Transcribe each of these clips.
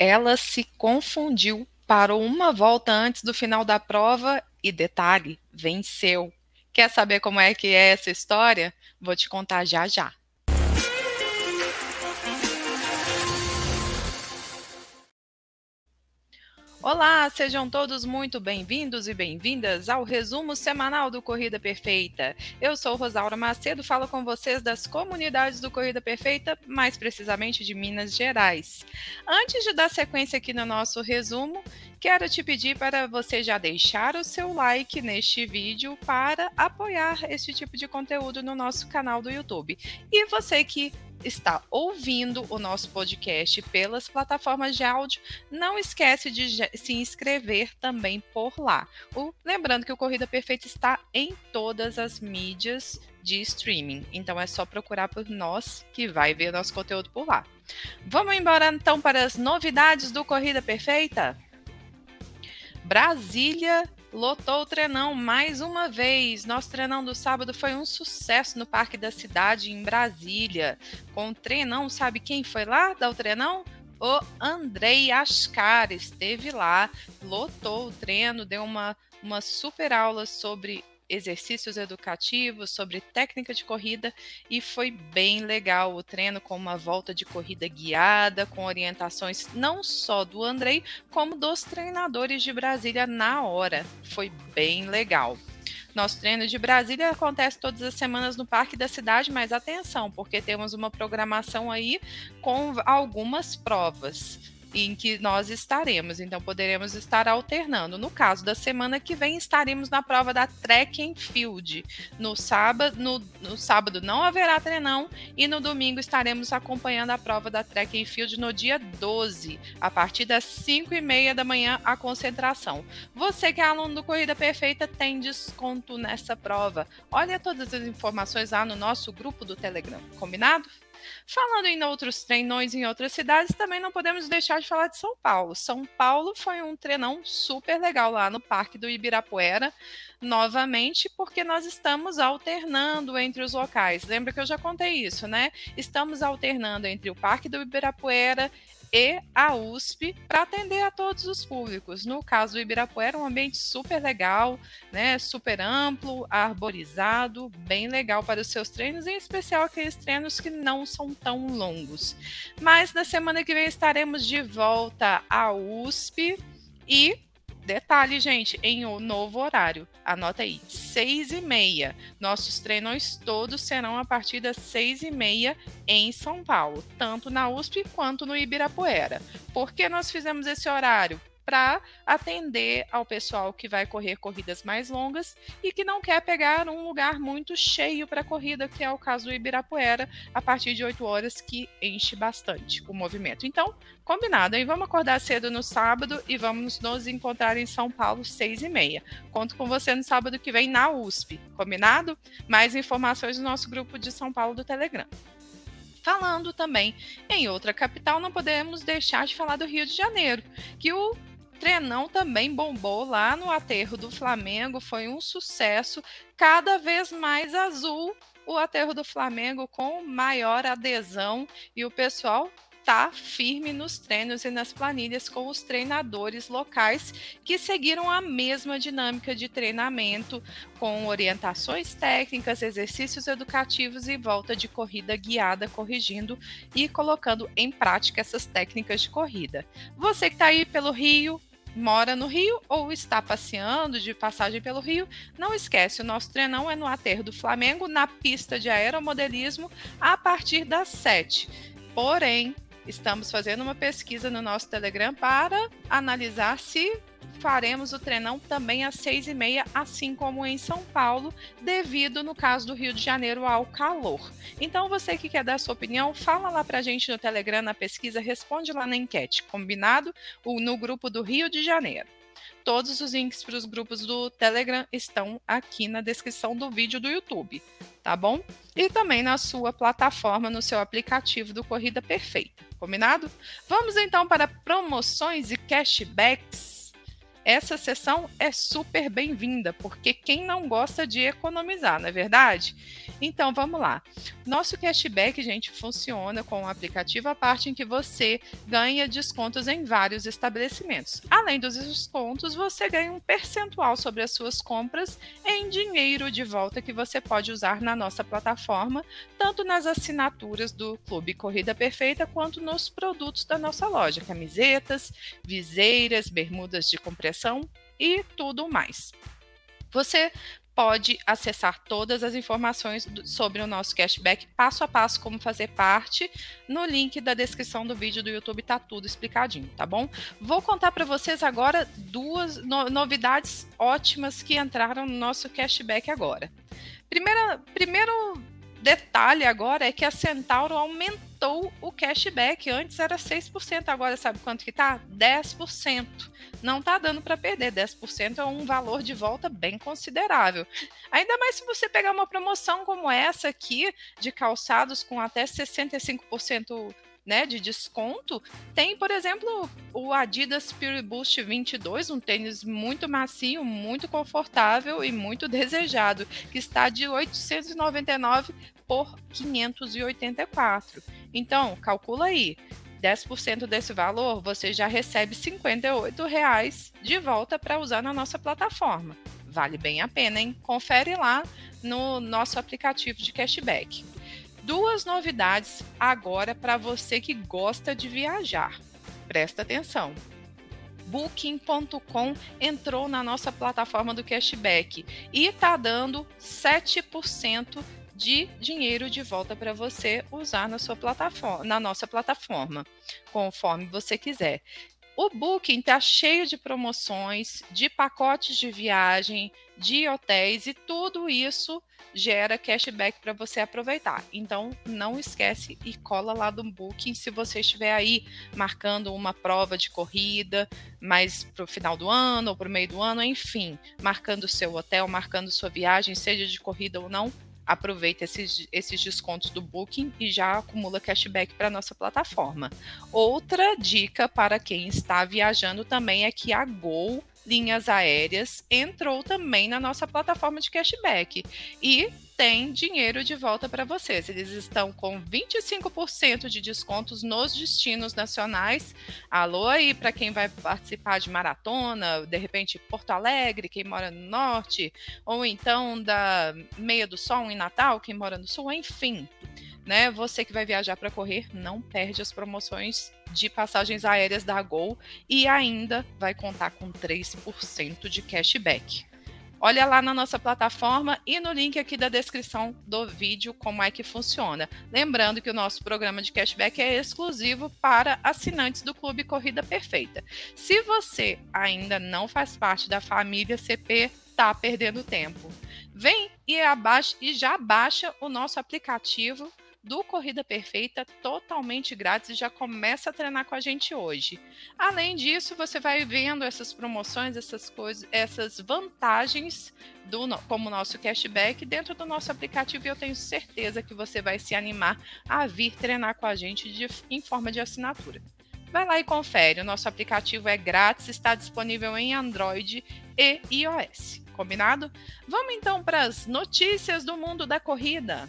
ela se confundiu, parou uma volta antes do final da prova e detalhe, venceu. Quer saber como é que é essa história? Vou te contar já já. Olá, sejam todos muito bem-vindos e bem-vindas ao resumo semanal do Corrida Perfeita. Eu sou Rosaura Macedo, falo com vocês das comunidades do Corrida Perfeita, mais precisamente de Minas Gerais. Antes de dar sequência aqui no nosso resumo, quero te pedir para você já deixar o seu like neste vídeo para apoiar este tipo de conteúdo no nosso canal do YouTube. E você que está ouvindo o nosso podcast pelas plataformas de áudio, não esquece de se inscrever também por lá. O, lembrando que o Corrida Perfeita está em todas as mídias de streaming, então é só procurar por nós que vai ver nosso conteúdo por lá. Vamos embora então para as novidades do Corrida Perfeita? Brasília lotou o treinão mais uma vez. Nosso treinão do sábado foi um sucesso no Parque da Cidade, em Brasília. Com o treinão, sabe quem foi lá dar o treinão? O Andrei Ascar esteve lá, lotou o treino, deu uma, uma super aula sobre exercícios educativos, sobre técnica de corrida e foi bem legal o treino com uma volta de corrida guiada, com orientações não só do Andrei, como dos treinadores de Brasília na hora. Foi bem legal. Nosso treino de Brasília acontece todas as semanas no Parque da Cidade, mas atenção, porque temos uma programação aí com algumas provas em que nós estaremos. Então, poderemos estar alternando. No caso da semana que vem, estaremos na prova da Track and Field. No sábado, no, no sábado não haverá treinão e no domingo estaremos acompanhando a prova da Track and Field no dia 12, a partir das 5 e meia da manhã, a concentração. Você que é aluno do Corrida Perfeita tem desconto nessa prova. Olha todas as informações lá no nosso grupo do Telegram, combinado? Falando em outros treinões em outras cidades, também não podemos deixar de falar de São Paulo. São Paulo foi um treinão super legal lá no Parque do Ibirapuera, novamente, porque nós estamos alternando entre os locais. Lembra que eu já contei isso, né? Estamos alternando entre o Parque do Ibirapuera e a USP para atender a todos os públicos. No caso do Ibirapuera, um ambiente super legal, né, super amplo, arborizado, bem legal para os seus treinos, em especial aqueles treinos que não são tão longos. Mas na semana que vem estaremos de volta à USP e Detalhe, gente, em um novo horário. Anota aí, seis e meia. Nossos treinos todos serão a partir das seis e meia em São Paulo, tanto na USP quanto no Ibirapuera. Por que nós fizemos esse horário? Para atender ao pessoal que vai correr corridas mais longas e que não quer pegar um lugar muito cheio para corrida, que é o caso do Ibirapuera, a partir de 8 horas, que enche bastante o movimento. Então, combinado, hein? Vamos acordar cedo no sábado e vamos nos encontrar em São Paulo, 6 e meia. Conto com você no sábado que vem na USP, combinado? Mais informações no nosso grupo de São Paulo do Telegram. Falando também em outra capital, não podemos deixar de falar do Rio de Janeiro, que o Trenão também bombou lá no aterro do Flamengo, foi um sucesso, cada vez mais azul o aterro do Flamengo com maior adesão e o pessoal tá firme nos treinos e nas planilhas com os treinadores locais que seguiram a mesma dinâmica de treinamento, com orientações técnicas, exercícios educativos e volta de corrida guiada, corrigindo e colocando em prática essas técnicas de corrida. Você que está aí pelo Rio, mora no Rio ou está passeando de passagem pelo Rio, não esquece, o nosso treinão é no aterro do Flamengo, na pista de aeromodelismo, a partir das 7. Porém, estamos fazendo uma pesquisa no nosso Telegram para analisar se faremos o treinão também às seis e meia, assim como em São Paulo, devido, no caso do Rio de Janeiro, ao calor. Então, você que quer dar sua opinião, fala lá pra gente no Telegram, na pesquisa, responde lá na enquete, combinado? No grupo do Rio de Janeiro. Todos os links para os grupos do Telegram estão aqui na descrição do vídeo do YouTube, tá bom? E também na sua plataforma, no seu aplicativo do Corrida Perfeita, combinado? Vamos então para promoções e cashbacks essa sessão é super bem-vinda, porque quem não gosta de economizar, não é verdade? Então vamos lá. Nosso cashback, gente, funciona com o um aplicativo à parte em que você ganha descontos em vários estabelecimentos. Além dos descontos, você ganha um percentual sobre as suas compras em dinheiro de volta que você pode usar na nossa plataforma, tanto nas assinaturas do Clube Corrida Perfeita quanto nos produtos da nossa loja, camisetas, viseiras, bermudas de compressão e tudo mais. Você pode acessar todas as informações sobre o nosso cashback passo a passo como fazer parte no link da descrição do vídeo do YouTube tá tudo explicadinho, tá bom? Vou contar para vocês agora duas no novidades ótimas que entraram no nosso cashback agora. Primeira, primeiro detalhe agora é que a Centauro aumentou o cashback. Antes era 6%, agora sabe quanto que tá? 10%. Não tá dando para perder. 10% é um valor de volta bem considerável. Ainda mais se você pegar uma promoção como essa aqui, de calçados com até 65% né, de desconto, tem, por exemplo, o Adidas Pure Boost 22, um tênis muito macio, muito confortável e muito desejado, que está de 899 por 584. Então, calcula aí. 10% desse valor, você já recebe 58 reais de volta para usar na nossa plataforma. Vale bem a pena, hein? Confere lá no nosso aplicativo de cashback duas novidades agora para você que gosta de viajar. Presta atenção. Booking.com entrou na nossa plataforma do cashback e está dando 7% de dinheiro de volta para você usar na sua plataforma, na nossa plataforma, conforme você quiser. O Booking está cheio de promoções, de pacotes de viagem, de hotéis e tudo isso gera cashback para você aproveitar. Então, não esquece e cola lá do Booking se você estiver aí marcando uma prova de corrida, mais para o final do ano ou para o meio do ano, enfim, marcando seu hotel, marcando sua viagem, seja de corrida ou não, aproveita esses, esses descontos do Booking e já acumula cashback para nossa plataforma. Outra dica para quem está viajando também é que a Gol linhas aéreas entrou também na nossa plataforma de cashback e tem dinheiro de volta para vocês. Eles estão com 25% de descontos nos destinos nacionais. Alô aí para quem vai participar de maratona, de repente Porto Alegre, quem mora no norte, ou então da Meia do Sol em Natal, quem mora no sul, enfim né? Você que vai viajar para correr, não perde as promoções de passagens aéreas da Gol e ainda vai contar com 3% de cashback. Olha lá na nossa plataforma e no link aqui da descrição do vídeo como é que funciona. Lembrando que o nosso programa de cashback é exclusivo para assinantes do Clube Corrida Perfeita. Se você ainda não faz parte da família CP, tá perdendo tempo. Vem e, abaixa, e já baixa o nosso aplicativo do Corrida Perfeita totalmente grátis e já começa a treinar com a gente hoje. Além disso, você vai vendo essas promoções, essas coisas, essas vantagens do como nosso cashback dentro do nosso aplicativo e eu tenho certeza que você vai se animar a vir treinar com a gente de, em forma de assinatura. Vai lá e confere. O nosso aplicativo é grátis, está disponível em Android e iOS. Combinado? Vamos então para as notícias do mundo da corrida.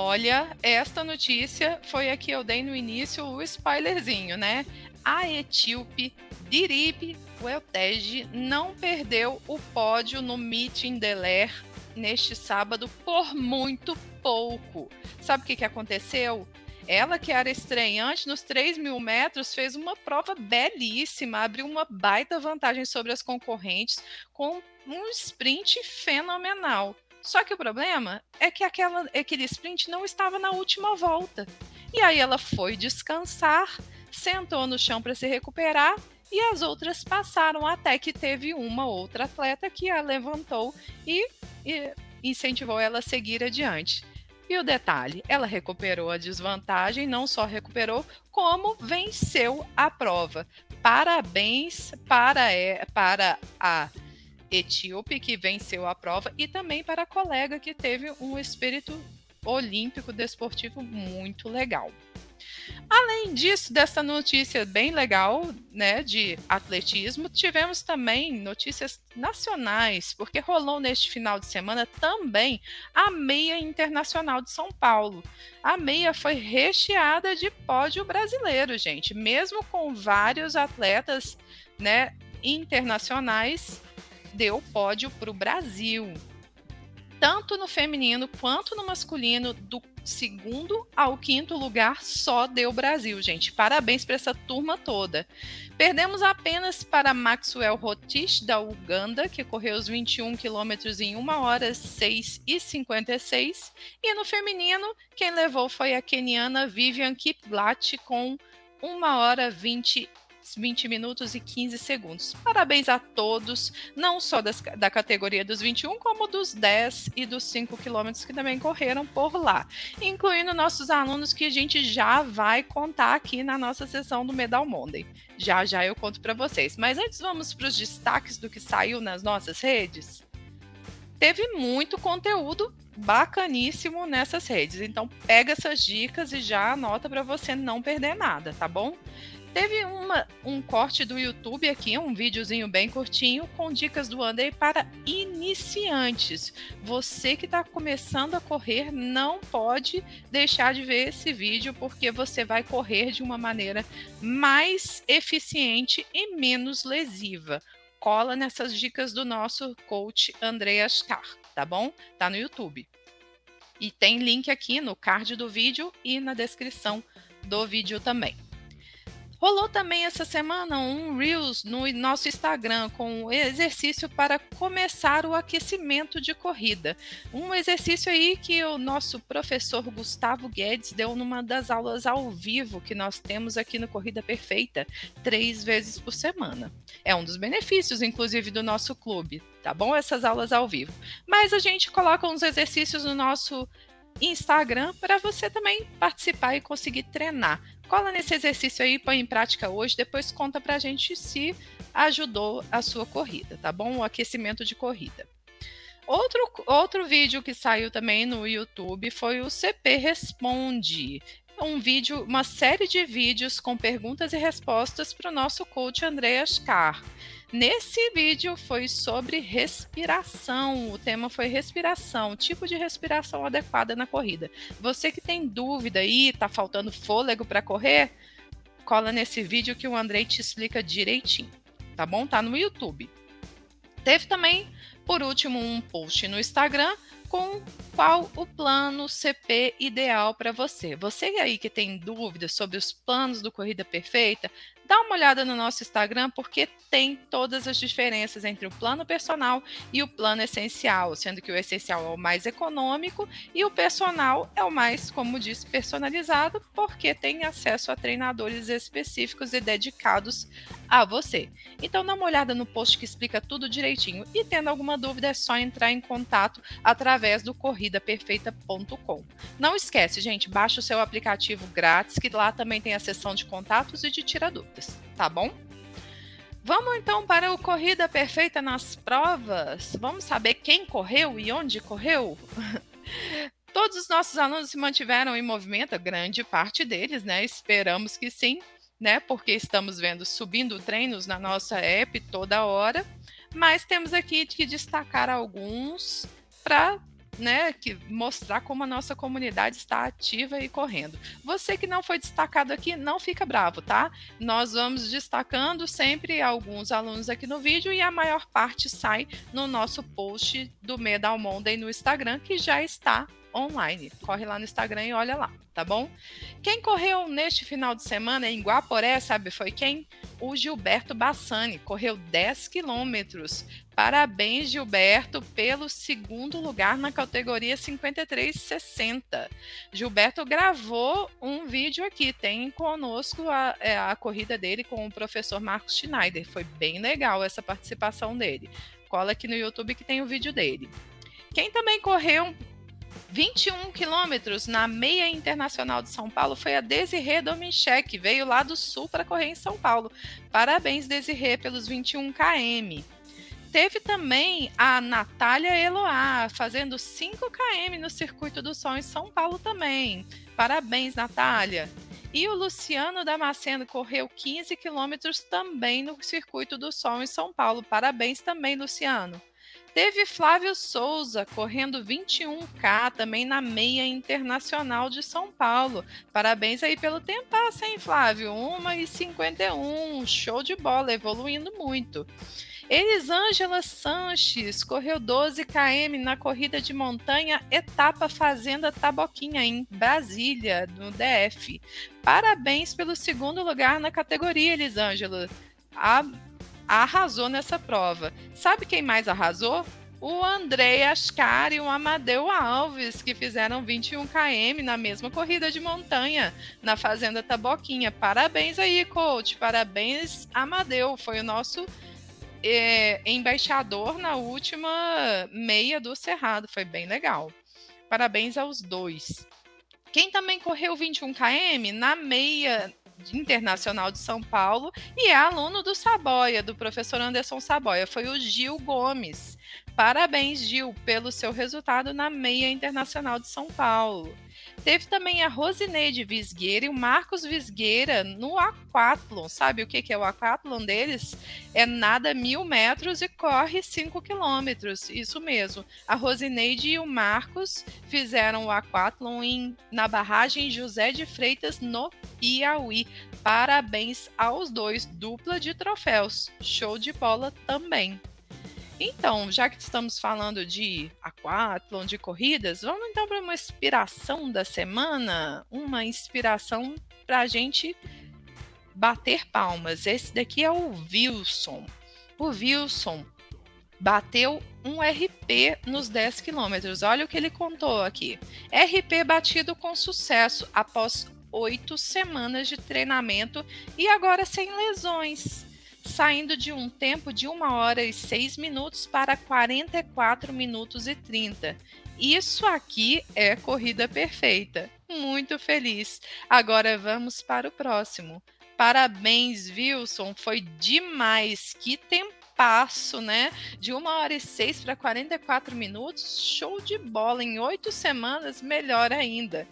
Olha, esta notícia foi a que eu dei no início o spoilerzinho, né? A etíope Dirip Weltege não perdeu o pódio no Meeting Deler neste sábado por muito pouco. Sabe o que, que aconteceu? Ela, que era estreante nos 3 mil metros, fez uma prova belíssima, abriu uma baita vantagem sobre as concorrentes com um sprint fenomenal. Só que o problema é que aquela, aquele sprint não estava na última volta. E aí ela foi descansar, sentou no chão para se recuperar e as outras passaram até que teve uma outra atleta que a levantou e, e incentivou ela a seguir adiante. E o detalhe, ela recuperou a desvantagem, não só recuperou, como venceu a prova. Parabéns para, para a etíope que venceu a prova e também para a colega que teve um espírito olímpico desportivo muito legal. Além disso, dessa notícia bem legal, né, de atletismo, tivemos também notícias nacionais, porque rolou neste final de semana também a meia internacional de São Paulo. A meia foi recheada de pódio brasileiro, gente, mesmo com vários atletas, né, internacionais, deu pódio para o Brasil tanto no feminino quanto no masculino, do segundo ao quinto lugar só deu Brasil, gente. Parabéns para essa turma toda. Perdemos apenas para Maxwell Rotich, da Uganda, que correu os 21 quilômetros em 1 hora 6 e 56. E no feminino, quem levou foi a keniana Vivian Kiplat, com 1 hora 20 20 minutos e 15 segundos. Parabéns a todos, não só das, da categoria dos 21, como dos 10 e dos 5 quilômetros que também correram por lá, incluindo nossos alunos que a gente já vai contar aqui na nossa sessão do Medal Monday. Já já eu conto para vocês. Mas antes vamos para os destaques do que saiu nas nossas redes. Teve muito conteúdo bacaníssimo nessas redes. Então pega essas dicas e já anota para você não perder nada, tá bom? Teve uma, um corte do YouTube aqui, um videozinho bem curtinho, com dicas do Andrei para iniciantes. Você que está começando a correr não pode deixar de ver esse vídeo, porque você vai correr de uma maneira mais eficiente e menos lesiva. Cola nessas dicas do nosso coach Andreas Carr, tá bom? Tá no YouTube. E tem link aqui no card do vídeo e na descrição do vídeo também. Rolou também essa semana um Reels no nosso Instagram com exercício para começar o aquecimento de corrida. Um exercício aí que o nosso professor Gustavo Guedes deu numa das aulas ao vivo que nós temos aqui no Corrida Perfeita, três vezes por semana. É um dos benefícios, inclusive, do nosso clube, tá bom? Essas aulas ao vivo. Mas a gente coloca uns exercícios no nosso Instagram para você também participar e conseguir treinar. Cola nesse exercício aí, põe em prática hoje, depois conta pra gente se ajudou a sua corrida, tá bom? O aquecimento de corrida. Outro, outro vídeo que saiu também no YouTube foi o CP Responde. Um vídeo, uma série de vídeos com perguntas e respostas para o nosso coach Andreas Carr. Nesse vídeo foi sobre respiração. O tema foi respiração, tipo de respiração adequada na corrida. Você que tem dúvida aí, tá faltando fôlego para correr, cola nesse vídeo que o Andrei te explica direitinho, tá bom? Tá no YouTube. Teve também, por último, um post no Instagram com qual o plano CP ideal para você. Você aí que tem dúvidas sobre os planos do Corrida Perfeita, dá uma olhada no nosso Instagram, porque tem todas as diferenças entre o plano personal e o plano essencial, sendo que o essencial é o mais econômico e o personal é o mais, como disse, personalizado, porque tem acesso a treinadores específicos e dedicados a você. Então dá uma olhada no post que explica tudo direitinho e tendo alguma dúvida é só entrar em contato através do corridaperfeita.com. Não esquece, gente, baixa o seu aplicativo grátis que lá também tem a seção de contatos e de tira tá bom? Vamos então para o Corrida Perfeita nas provas. Vamos saber quem correu e onde correu? Todos os nossos alunos se mantiveram em movimento, grande parte deles, né? Esperamos que sim, né? Porque estamos vendo subindo treinos na nossa app toda hora. Mas temos aqui que destacar alguns para né, que mostrar como a nossa comunidade está ativa e correndo. Você que não foi destacado aqui, não fica bravo, tá? Nós vamos destacando sempre alguns alunos aqui no vídeo e a maior parte sai no nosso post do Medal Monday no Instagram, que já está online. Corre lá no Instagram e olha lá, tá bom? Quem correu neste final de semana em Guaporé, sabe foi quem? O Gilberto Bassani, correu 10 quilômetros. Parabéns, Gilberto, pelo segundo lugar na categoria 5360. Gilberto gravou um vídeo aqui, tem conosco a, é, a corrida dele com o professor Marcos Schneider. Foi bem legal essa participação dele. Cola aqui no YouTube que tem o vídeo dele. Quem também correu 21 quilômetros na meia internacional de São Paulo foi a Desirê Dominchek, que veio lá do sul para correr em São Paulo. Parabéns, Desirê, pelos 21 km. Teve também a Natália Eloá, fazendo 5 km no Circuito do Sol em São Paulo também. Parabéns, Natália. E o Luciano Damasceno correu 15 quilômetros também no Circuito do Sol em São Paulo. Parabéns também, Luciano. Teve Flávio Souza correndo 21K também na meia internacional de São Paulo. Parabéns aí pelo tempo, hein, Flávio? 1 e 51, show de bola, evoluindo muito. Elisângela Sanches correu 12 km na corrida de montanha etapa Fazenda Taboquinha em Brasília, no DF. Parabéns pelo segundo lugar na categoria, Elisângela. A arrasou nessa prova. Sabe quem mais arrasou? O André Ascar e o Amadeu Alves, que fizeram 21 km na mesma corrida de montanha na Fazenda Taboquinha. Parabéns aí, coach. Parabéns, Amadeu. Foi o nosso é, embaixador na última meia do Cerrado. Foi bem legal. Parabéns aos dois. Quem também correu 21 km na meia Internacional de São Paulo e é aluno do Saboia, do professor Anderson Saboia. Foi o Gil Gomes. Parabéns, Gil, pelo seu resultado na meia internacional de São Paulo. Teve também a Rosineide Visgueira e o Marcos Visgueira no Aquathlon. Sabe o que, que é o Aquathlon deles? É nada mil metros e corre cinco quilômetros. Isso mesmo. A Rosineide e o Marcos fizeram o Aquathlon em, na barragem José de Freitas, no Piauí. Parabéns aos dois, dupla de troféus. Show de bola também. Então, já que estamos falando de aquatlon, de corridas, vamos então para uma inspiração da semana, uma inspiração para a gente bater palmas. Esse daqui é o Wilson. O Wilson bateu um RP nos 10 quilômetros. Olha o que ele contou aqui. RP batido com sucesso após oito semanas de treinamento e agora sem lesões saindo de um tempo de 1 hora e 6 minutos para 44 minutos e 30. Isso aqui é corrida perfeita. Muito feliz. Agora vamos para o próximo. Parabéns, Wilson. Foi demais. Que tempasso, né? De 1 hora e 6 para 44 minutos. Show de bola. Em oito semanas, melhor ainda.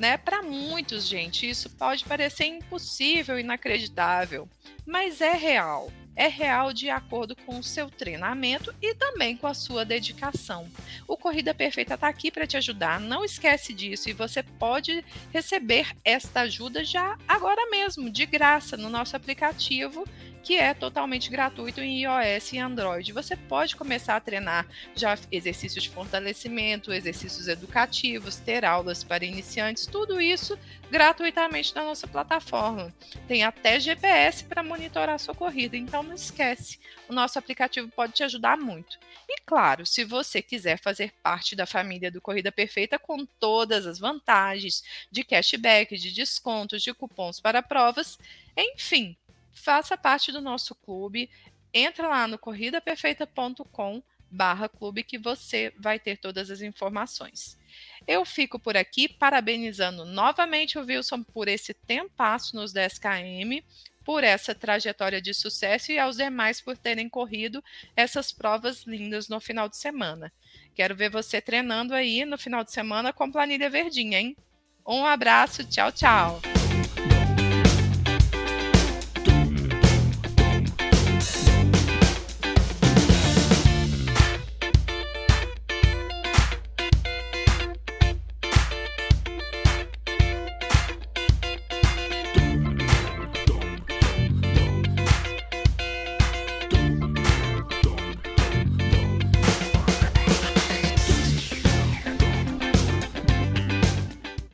Né? Para muitos, gente, isso pode parecer impossível, inacreditável mas é real. É real de acordo com o seu treinamento e também com a sua dedicação. O Corrida Perfeita está aqui para te ajudar. Não esquece disso e você pode receber esta ajuda já agora mesmo, de graça, no nosso aplicativo que é totalmente gratuito em iOS e Android. Você pode começar a treinar já exercícios de fortalecimento, exercícios educativos, ter aulas para iniciantes, tudo isso gratuitamente na nossa plataforma. Tem até GPS para monitorar a sua corrida, então não esquece. O nosso aplicativo pode te ajudar muito. E claro, se você quiser fazer parte da família do Corrida Perfeita com todas as vantagens de cashback, de descontos, de cupons para provas, enfim, faça parte do nosso clube. Entra lá no corridaperfeita.com barra clube que você vai ter todas as informações. Eu fico por aqui parabenizando novamente o Wilson por esse tempasso nos 10 km, por essa trajetória de sucesso e aos demais por terem corrido essas provas lindas no final de semana. Quero ver você treinando aí no final de semana com planilha verdinha, hein? Um abraço, tchau, tchau.